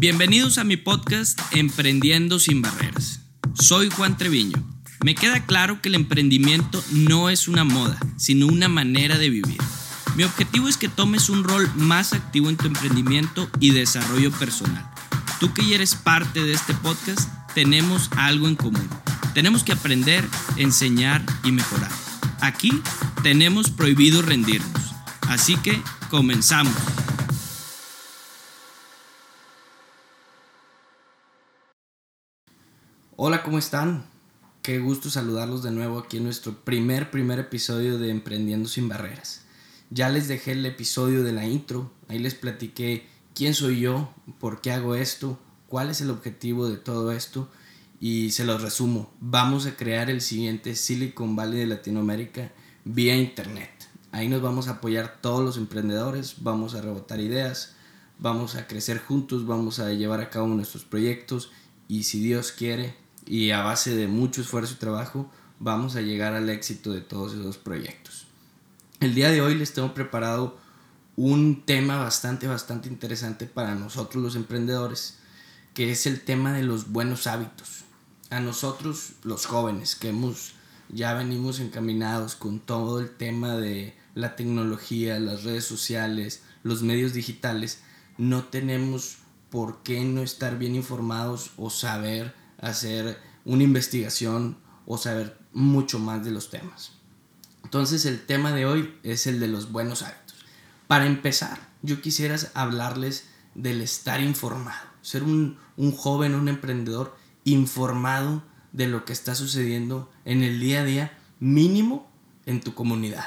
Bienvenidos a mi podcast Emprendiendo sin Barreras. Soy Juan Treviño. Me queda claro que el emprendimiento no es una moda, sino una manera de vivir. Mi objetivo es que tomes un rol más activo en tu emprendimiento y desarrollo personal. Tú que eres parte de este podcast, tenemos algo en común. Tenemos que aprender, enseñar y mejorar. Aquí tenemos prohibido rendirnos. Así que comenzamos. Hola, ¿cómo están? Qué gusto saludarlos de nuevo aquí en nuestro primer, primer episodio de Emprendiendo sin Barreras. Ya les dejé el episodio de la intro, ahí les platiqué quién soy yo, por qué hago esto, cuál es el objetivo de todo esto y se los resumo. Vamos a crear el siguiente Silicon Valley de Latinoamérica vía Internet. Ahí nos vamos a apoyar todos los emprendedores, vamos a rebotar ideas, vamos a crecer juntos, vamos a llevar a cabo nuestros proyectos y si Dios quiere, y a base de mucho esfuerzo y trabajo vamos a llegar al éxito de todos esos proyectos. El día de hoy les tengo preparado un tema bastante, bastante interesante para nosotros los emprendedores, que es el tema de los buenos hábitos. A nosotros los jóvenes que hemos ya venimos encaminados con todo el tema de la tecnología, las redes sociales, los medios digitales, no tenemos por qué no estar bien informados o saber hacer una investigación o saber mucho más de los temas. Entonces el tema de hoy es el de los buenos hábitos. Para empezar, yo quisiera hablarles del estar informado, ser un, un joven, un emprendedor informado de lo que está sucediendo en el día a día, mínimo en tu comunidad,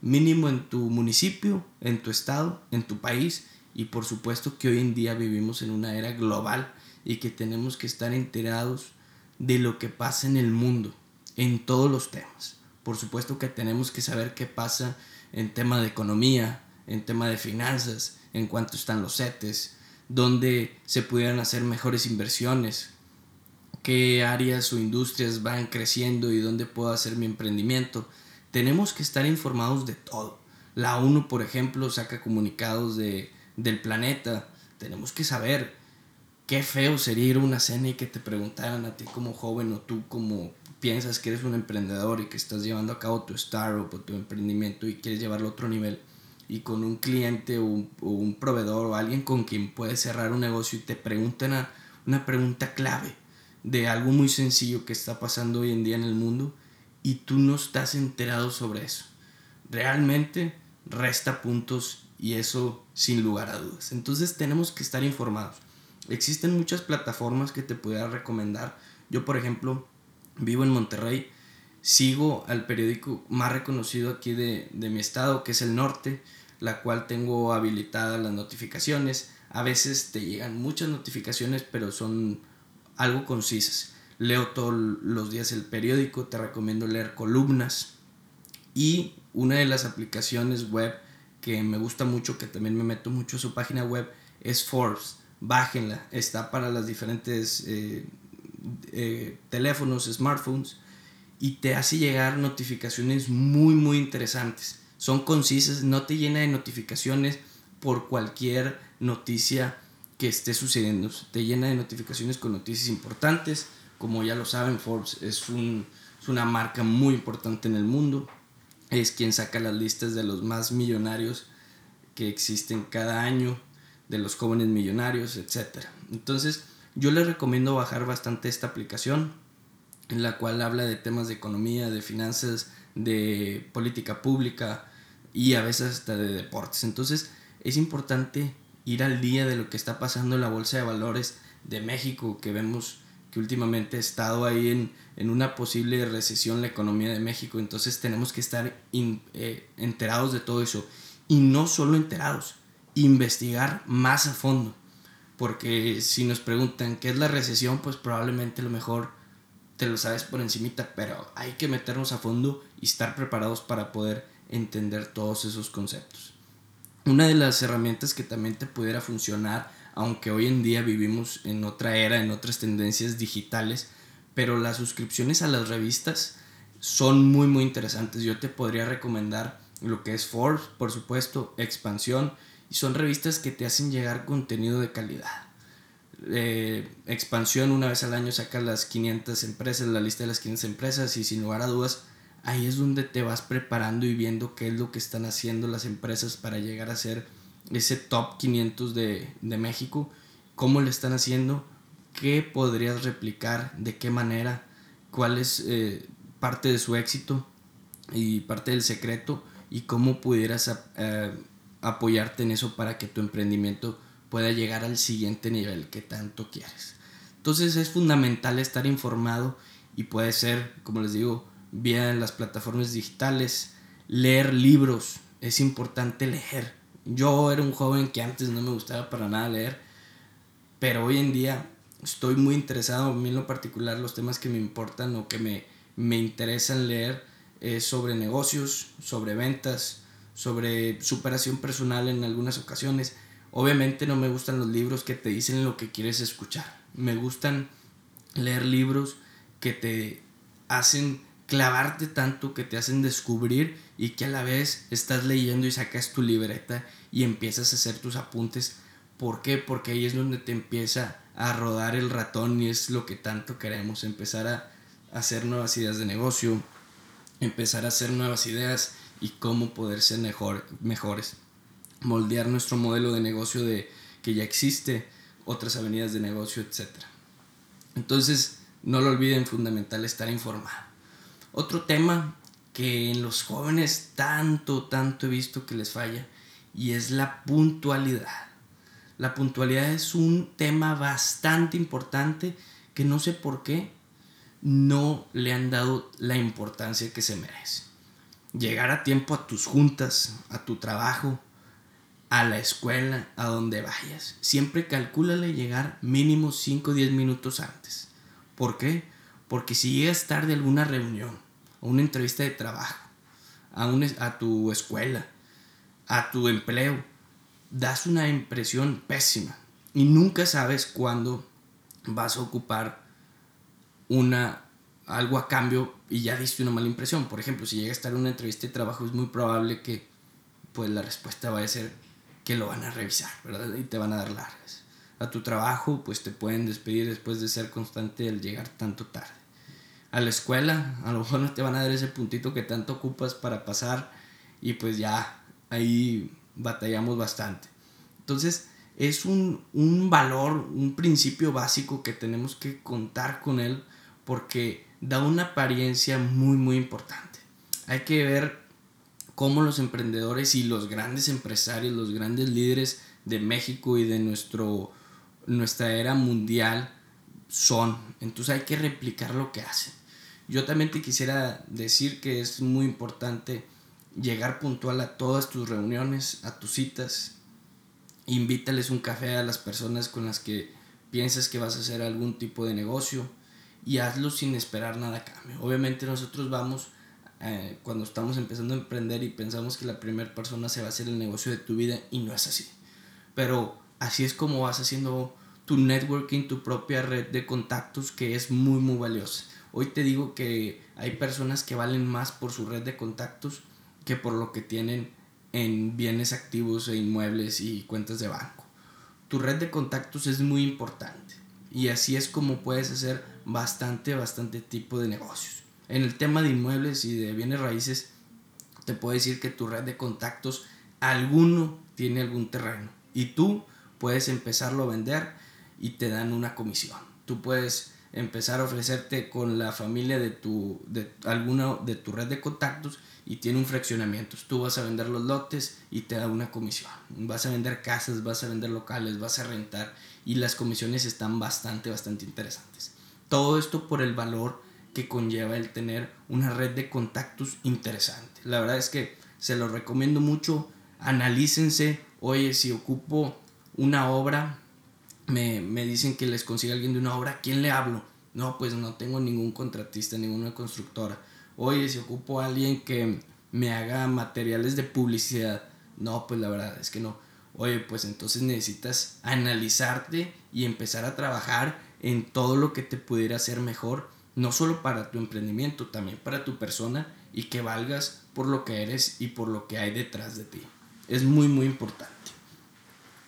mínimo en tu municipio, en tu estado, en tu país y por supuesto que hoy en día vivimos en una era global y que tenemos que estar enterados de lo que pasa en el mundo, en todos los temas. Por supuesto que tenemos que saber qué pasa en tema de economía, en tema de finanzas, en cuánto están los CETES, dónde se pudieran hacer mejores inversiones, qué áreas o industrias van creciendo y dónde puedo hacer mi emprendimiento. Tenemos que estar informados de todo. La ONU, por ejemplo, saca comunicados de, del planeta. Tenemos que saber qué feo sería ir a una cena y que te preguntaran a ti como joven o tú como piensas que eres un emprendedor y que estás llevando a cabo tu startup o tu emprendimiento y quieres llevarlo a otro nivel y con un cliente o un, proveedor o alguien con quien puedes cerrar un negocio y te preguntan una, una pregunta clave de algo muy sencillo que está pasando hoy en día en el mundo y tú no estás enterado sobre eso. Realmente resta puntos y eso sin lugar a dudas. Entonces tenemos que estar informados. Existen muchas plataformas que te pudiera recomendar. Yo, por ejemplo, vivo en Monterrey, sigo al periódico más reconocido aquí de, mi estado, que es El Norte, la cual tengo habilitadas las notificaciones. A veces te llegan muchas notificaciones, pero son algo concisas. Leo todos los días el periódico, te recomiendo leer columnas. Y una de las aplicaciones web que me gusta mucho, que también me meto mucho a su página web, es Forbes bájenla. Está para las diferentes eh, eh, teléfonos, smartphones y te hace llegar notificaciones muy, muy interesantes. Son concisas, no te llena de notificaciones por cualquier noticia que esté sucediendo. Te llena de notificaciones con noticias importantes. Como ya lo saben, Forbes es, un, es una marca muy importante en el mundo. Es quien saca las listas de los más millonarios que existen cada año de los jóvenes millonarios, etc. Entonces, yo les recomiendo bajar bastante esta aplicación, en la cual habla de temas de economía, de finanzas, de política pública y a veces hasta de deportes. Entonces, es importante ir al día de lo que está pasando en la Bolsa de Valores de México, que vemos que últimamente ha estado ahí en, en una posible recesión la economía de México. Entonces tenemos que estar eh, enterados de todo eso. Y no solo enterados, investigar más a fondo. Porque si nos preguntan qué es la recesión, pues probablemente lo mejor te lo sabes por encimita, pero hay que meternos a fondo y estar preparados para poder entender todos esos conceptos. Una de las herramientas que también te pudiera funcionar, aunque hoy en día vivimos en otra era, en otras tendencias digitales, pero las suscripciones a las revistas son muy muy interesantes. Yo te podría recomendar lo que es Forbes, por supuesto, Expansión, y son revistas que te hacen llegar contenido de calidad. eh, expansión, una vez al año sacas las 500 empresas, la lista de las 500 empresas y sin lugar a dudas, ahí es donde te vas preparando y viendo qué es lo que están haciendo las empresas para llegar a ser ese top 500 de, de México, cómo lo están haciendo, qué podrías replicar, de qué manera, cuál es eh, parte de su éxito y parte del secreto y cómo pudieras eh, apoyarte en eso para que tu emprendimiento pueda llegar al siguiente nivel que tanto quieres. Entonces es fundamental estar informado y puede ser, como les digo, vía las plataformas digitales, leer libros, es importante leer. Yo era un joven que antes no me gustaba para nada leer, pero hoy en día estoy muy interesado, a mí en lo particular los temas que me importan o que me, me interesan leer es sobre negocios, sobre ventas, sobre superación personal en algunas ocasiones. Obviamente no me gustan los libros que te dicen lo que quieres escuchar. Me gustan leer libros que te hacen clavarte tanto, que te hacen descubrir y que a la vez estás leyendo y sacas tu libreta y empiezas a hacer tus apuntes. ¿Por qué? Porque ahí es donde te empieza a rodar el ratón y es lo que tanto queremos, empezar a hacer nuevas ideas de negocio, empezar a hacer nuevas ideas y cómo poder ser mejor, mejores. Moldear nuestro modelo de negocio de que ya existe, otras avenidas de negocio, etc. Entonces, no lo olviden, fundamental estar informado. Otro tema que en los jóvenes tanto, tanto he visto que les falla y es la puntualidad. La puntualidad es un tema bastante importante que no sé por qué no le han dado la importancia que se merece. Llegar a tiempo a tus juntas, a tu trabajo, a la escuela, a donde vayas. Siempre calcúlale llegar mínimo 5 o 10 minutos antes. ¿Por qué? Porque si llegas tarde a alguna reunión, a una entrevista de trabajo, a, a tu escuela, a tu empleo, das una impresión pésima. Y nunca sabes cuándo vas a ocupar una, algo a cambio y ya diste una mala impresión. Por ejemplo, si llega a estar en una entrevista de trabajo, es muy probable que pues la respuesta vaya a ser que lo van a revisar, ¿verdad? Y te van a dar largas. A tu trabajo, pues te pueden despedir después de ser constante el llegar tanto tarde. A la escuela, a lo mejor no te van a dar ese puntito que tanto ocupas para pasar y pues ya ahí batallamos bastante. Entonces, es un, un valor, un principio básico que tenemos que contar con él porque da una apariencia muy muy importante. Hay que ver cómo los emprendedores y los grandes empresarios, los grandes líderes de México y de nuestro, nuestra era mundial son. Entonces hay que replicar lo que hacen. Yo también te quisiera decir que es muy importante llegar puntual a todas tus reuniones, a tus citas. Invítales un café a las personas con las que piensas que vas a hacer algún tipo de negocio y hazlo sin esperar nada a cambio. Obviamente nosotros vamos eh, cuando estamos empezando a emprender y pensamos que la primera persona se va a hacer el negocio de tu vida y no es así. Pero así es como vas haciendo tu networking, tu propia red de contactos que es muy muy valiosa. Hoy te digo que hay personas que valen más por su red de contactos que por lo que tienen en bienes activos e inmuebles y cuentas de banco. Tu red de contactos es muy importante y así es como puedes hacer bastante, bastante tipo de negocios. En el tema de inmuebles y de bienes raíces, te puedo decir que tu red de contactos, alguno tiene algún terreno y tú puedes empezarlo a vender y te dan una comisión. Tú puedes empezar a ofrecerte con la familia de tu de alguna de tu red de contactos y tiene un fraccionamiento. Tú vas a vender los lotes y te da una comisión. Vas a vender casas, vas a vender locales, vas a rentar y las comisiones están bastante bastante interesantes. Todo esto por el valor que conlleva el tener una red de contactos interesante. La verdad es que se lo recomiendo mucho. Analícense. Oye, si ocupo una obra, me, me dicen que les consigue alguien de una obra, ¿a quién le hablo? No, pues no tengo ningún contratista, ninguna constructora. Oye, si ocupo a alguien que me haga materiales de publicidad. No, pues la verdad es que no. Oye, pues entonces necesitas analizarte y empezar a trabajar en todo lo que te pudiera hacer mejor, no solo para tu emprendimiento, también para tu persona y que valgas por lo que eres y por lo que hay detrás de ti. Es muy, muy importante.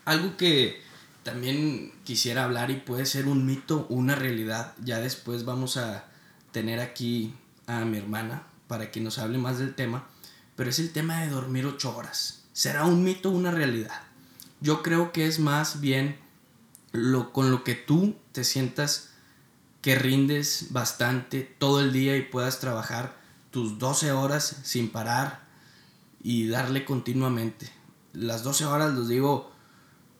Algo que, también quisiera hablar y puede ser un mito o una realidad. Ya después vamos a tener aquí a mi hermana para que nos hable más del tema, pero es el tema de dormir ocho horas. ¿Será un mito o una realidad? Yo creo que es más bien lo, con lo que tú te sientas que rindes bastante todo el día y puedas trabajar tus 12 horas sin parar y darle continuamente. Las 12 horas, los digo,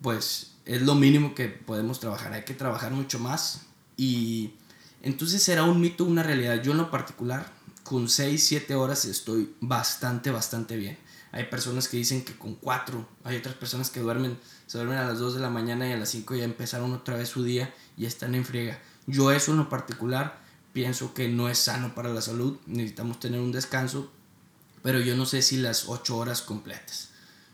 pues es lo mínimo que podemos trabajar. Hay que trabajar mucho más y entonces será un mito, una realidad. Yo en lo particular, con 6, 7 horas estoy bastante, bastante bien. Hay personas que dicen que con 4, hay otras personas que duermen, se duermen a las 2 de la mañana y a las 5 ya empezaron otra vez su día y están en friega. Yo eso en lo particular pienso que no es sano para la salud, necesitamos tener un descanso, pero yo no sé si las 8 horas completas.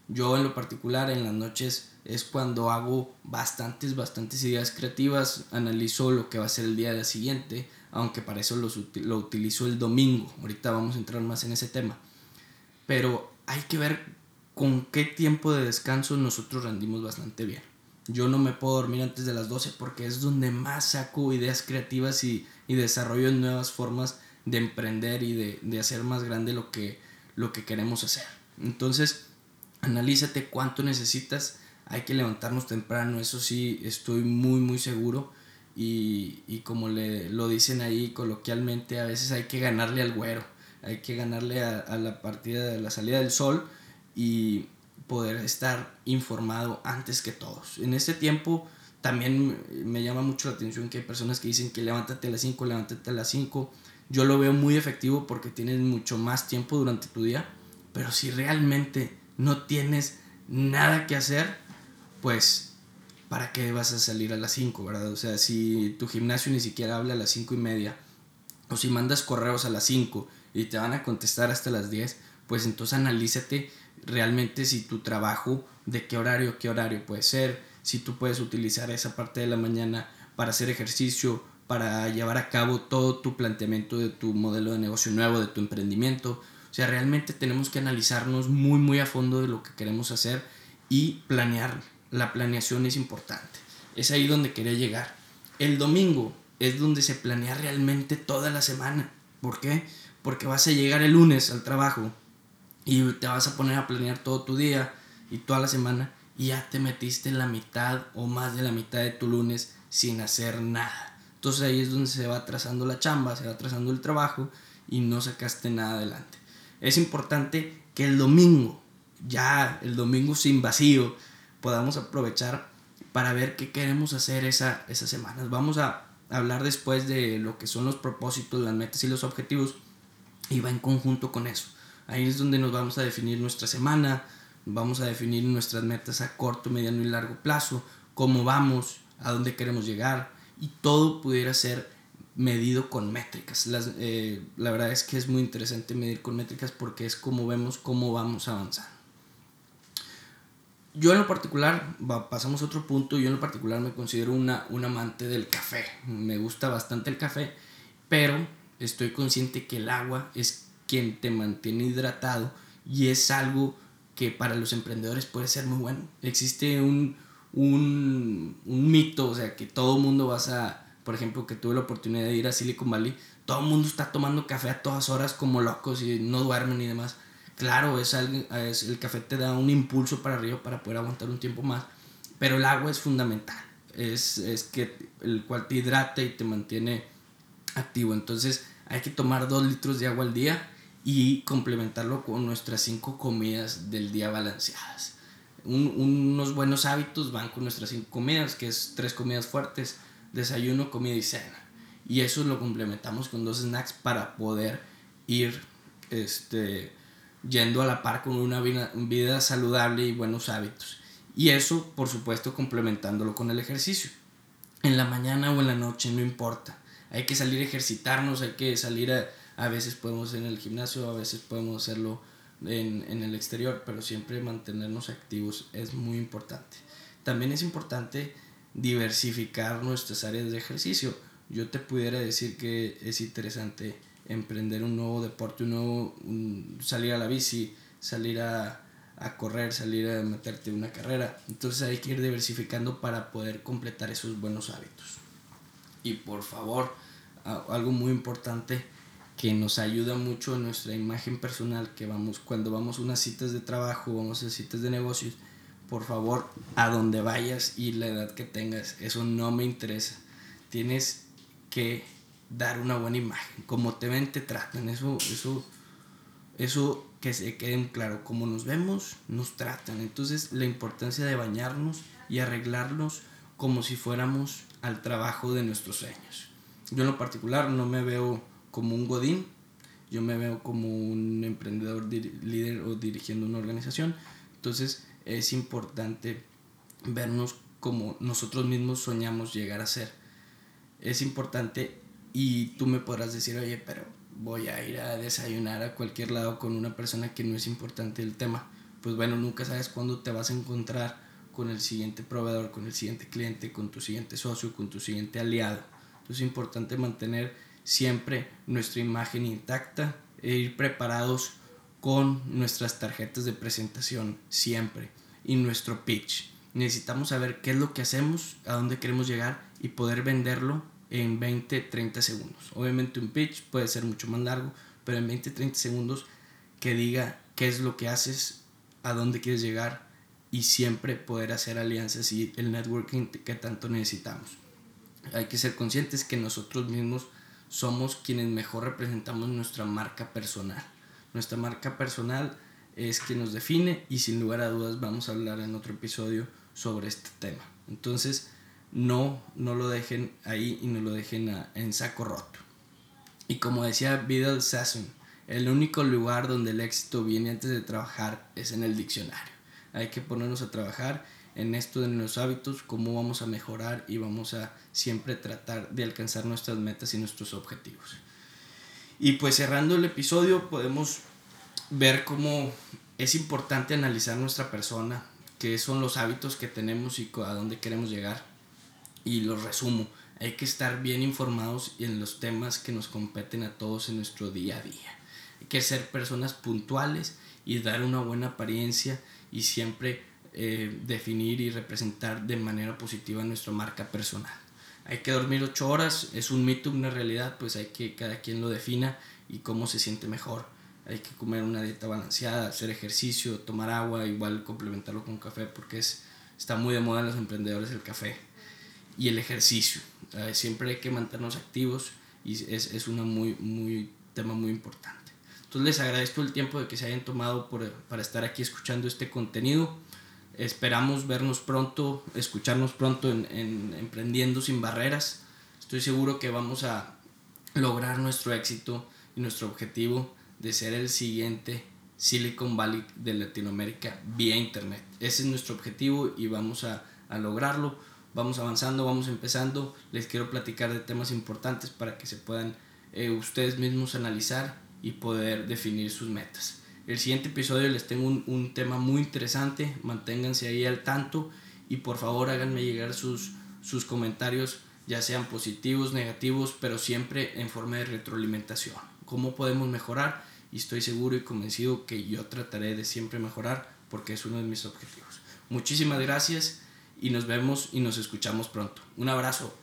Yo en lo particular en las noches es cuando hago bastantes, bastantes ideas creativas, analizo lo que va a ser el día siguiente, aunque para eso lo utilizo el domingo, ahorita vamos a entrar más en ese tema. Pero hay que ver con qué tiempo de descanso nosotros rendimos bastante bien. Yo no me puedo dormir antes de las 12 porque es donde más saco ideas creativas y, y desarrollo nuevas formas de emprender y de, de, hacer más grande lo que, lo que queremos hacer. Entonces, analízate cuánto necesitas hay que levantarnos temprano, eso sí, estoy muy, muy seguro. Y, y, como le, lo dicen ahí coloquialmente, a veces hay que ganarle al güero, hay que ganarle a, a la partida de la salida del sol y poder estar informado antes que todos. En este tiempo también me llama mucho la atención que hay personas que dicen que levántate a las 5, levántate a las 5. Yo lo veo muy efectivo porque tienes mucho más tiempo durante tu día, pero si realmente no tienes nada que hacer, pues, ¿para qué vas a salir a las 5, verdad? O sea, si tu gimnasio ni siquiera habla a las 5 y media, o si mandas correos a las 5 y te van a contestar hasta las 10, pues entonces analízate realmente si tu trabajo, de qué horario, qué horario puede ser, si tú puedes utilizar esa parte de la mañana para hacer ejercicio, para llevar a cabo todo tu planteamiento de tu modelo de negocio nuevo, de tu emprendimiento. O sea, realmente tenemos que analizarnos muy, muy a fondo de lo que queremos hacer y planear la planeación es importante. Es ahí donde quería llegar. El domingo es donde se planea realmente toda la semana. ¿Por qué? Porque vas a llegar el lunes al trabajo y te vas a poner a planear todo tu día y toda la semana y ya te metiste en la mitad o más de la mitad de tu lunes sin hacer nada. Entonces ahí es donde se va trazando la chamba, se va trazando el trabajo y no sacaste nada adelante. Es importante que el domingo, ya el domingo sin vacío, podamos aprovechar para ver qué queremos hacer esa, esas semanas. Vamos a hablar después de lo que son los propósitos, las metas y los objetivos y va en conjunto con eso. Ahí es donde nos vamos a definir nuestra semana, vamos a definir nuestras metas a corto, mediano y largo plazo, cómo vamos, a dónde queremos llegar y todo pudiera ser medido con métricas. Las, eh, la verdad es que es muy interesante medir con métricas porque es como vemos cómo vamos avanzando yo en lo particular, pasamos a otro punto, yo en lo particular me considero una, un amante del café. Me gusta bastante el café, pero estoy consciente que el agua es quien te mantiene hidratado y es algo que para los emprendedores puede ser muy bueno. Existe un, un, un mito, o sea, que todo mundo vas a, por ejemplo, que tuve la oportunidad de ir a Silicon Valley, todo el mundo está tomando café a todas horas como locos y no duermen y demás Claro, es, es, el café te da un impulso para arriba para poder aguantar un tiempo más, pero el agua es fundamental. Es, es que el cual te hidrata y te mantiene activo. Entonces hay que tomar dos litros de agua al día y complementarlo con nuestras cinco comidas del día balanceadas. unos buenos hábitos van con nuestras cinco comidas, que es tres comidas fuertes, desayuno, comida y cena. Y eso lo complementamos con dos snacks para poder ir este, yendo a la par con una vida, saludable y buenos hábitos. Y eso, por supuesto, complementándolo con el ejercicio. En la mañana o en la noche, no importa. Hay que salir a ejercitarnos, hay que salir a... A veces podemos en el gimnasio, a veces podemos hacerlo en, en el exterior, pero siempre mantenernos activos es muy importante. También es importante diversificar nuestras áreas de ejercicio. Yo te pudiera decir que es interesante emprender un nuevo deporte, un nuevo, salir a la bici, salir a, a correr, salir a meterte en una carrera. Entonces hay que ir diversificando para poder completar esos buenos hábitos. Y por favor, algo muy importante que nos ayuda mucho en nuestra imagen personal, que vamos cuando vamos a unas citas de trabajo, vamos a citas de negocios, por favor, a donde vayas y la edad que tengas, eso no me interesa. Tienes que dar una buena imagen, como te ven, te tratan, eso eso eso que se queden claro, como nos vemos, nos tratan. Entonces, la importancia de bañarnos y arreglarnos como si fuéramos al trabajo de nuestros sueños. Yo en lo particular no me veo como un godín, yo me veo como un emprendedor líder o dirigiendo una organización. Entonces es importante vernos como nosotros mismos soñamos llegar a ser. Es importante y tú me podrás decir, oye, pero voy a ir a desayunar a cualquier lado con una persona que no es importante el tema. Pues bueno, nunca sabes cuándo te vas a encontrar con el siguiente proveedor, con el siguiente cliente, con tu siguiente socio, con tu siguiente aliado. Entonces es importante mantener siempre nuestra imagen intacta e ir preparados con nuestras tarjetas de presentación siempre y nuestro pitch. Necesitamos saber qué es lo que hacemos, a dónde queremos llegar y poder venderlo en 20, 30 segundos. Obviamente un pitch puede ser mucho más largo, pero en 20, 30 segundos que diga qué es lo que haces, a dónde quieres llegar y siempre poder hacer alianzas y el networking que tanto necesitamos. Hay que ser conscientes que nosotros mismos somos quienes mejor representamos nuestra marca personal. Nuestra marca personal es quien nos define y sin lugar a dudas vamos a hablar en otro episodio sobre este tema. Entonces, no, no lo dejen ahí y no lo dejen en saco roto. Y como decía Vidal Sassoon, el único lugar donde el éxito viene antes de trabajar es en el diccionario. Hay que ponernos a trabajar en esto de los hábitos, cómo vamos a mejorar y vamos a siempre tratar de alcanzar nuestras metas y nuestros objetivos. Y pues cerrando el episodio podemos ver cómo es importante analizar nuestra persona, qué son los hábitos que tenemos y a dónde queremos llegar. Y los resumo, hay que estar bien informados en los temas que nos competen a todos en nuestro día a día. Hay que ser personas puntuales y dar una buena apariencia y siempre eh, definir y representar de manera positiva nuestra marca personal. Hay que dormir 8 horas, es un mito, una realidad, pues hay que cada quien lo defina y cómo se siente mejor. Hay que comer una dieta balanceada, hacer ejercicio, tomar agua, igual complementarlo con café porque es, está muy de moda en los emprendedores el café y el ejercicio. siempre hay que mantenernos activos y es, es un muy, muy, tema muy importante. Entonces les agradezco el tiempo de que se hayan tomado por, para estar aquí escuchando este contenido. Esperamos vernos pronto, escucharnos pronto en, en Emprendiendo sin Barreras. Estoy seguro que vamos a lograr nuestro éxito y nuestro objetivo de ser el siguiente Silicon Valley de Latinoamérica vía Internet. Ese es nuestro objetivo y vamos a, a lograrlo. Vamos avanzando, vamos empezando. Les quiero platicar de temas importantes para que se puedan eh, ustedes mismos analizar y poder definir sus metas. El siguiente episodio les tengo un, un, tema muy interesante, manténganse ahí al tanto y por favor háganme llegar sus, sus comentarios, ya sean positivos, negativos, pero siempre en forma de retroalimentación. ¿Cómo podemos mejorar? Y estoy seguro y convencido que yo trataré de siempre mejorar porque es uno de mis objetivos. Muchísimas gracias y nos vemos y nos escuchamos pronto. Un abrazo.